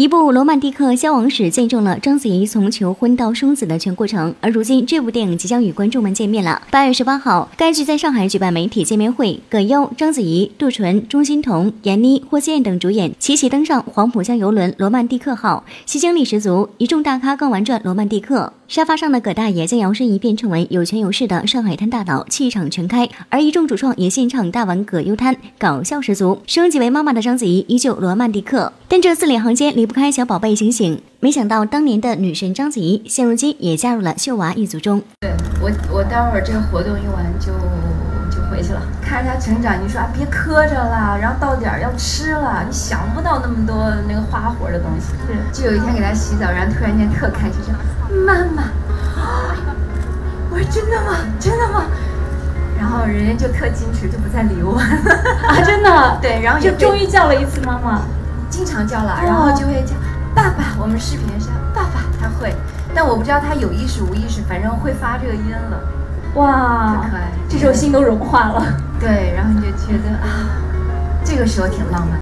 一部《罗曼蒂克消亡史》见证了章子怡从求婚到生子的全过程，而如今这部电影即将与观众们见面了。八月十八号，该剧在上海举办媒体见面会，葛优、章子怡、杜淳、钟欣桐、闫妮、霍建等主演齐齐登上黄浦江游轮“罗曼蒂克号”，吸睛力十足。一众大咖更玩转罗曼蒂克。沙发上的葛大爷将摇身一变成为有权有势的上海滩大佬，气场全开。而一众主创也现场大玩葛优瘫，搞笑十足。升级为妈妈的章子怡依旧罗曼蒂克，但这字里行间离不开小宝贝醒醒。没想到当年的女神章子怡，现如今也加入了秀娃一族中。对我，我待会儿这个活动用完就就回去了，看着她成长。你说啊，别磕着了，然后到点儿要吃了，你想不到那么多那个花活的东西。就有一天给她洗澡，然后突然间特开心说。妈妈，我说真的吗？真的吗？然后人家就特矜持，就不再理我。啊，真的？对，然后就终于叫了一次妈妈，经常叫了，然后就会叫爸爸。我们视频上爸爸他会，但我不知道他有意识无意识，反正会发这个音了。哇，可爱，这时候心都融化了。对，然后你就觉得啊，这个时候挺浪漫。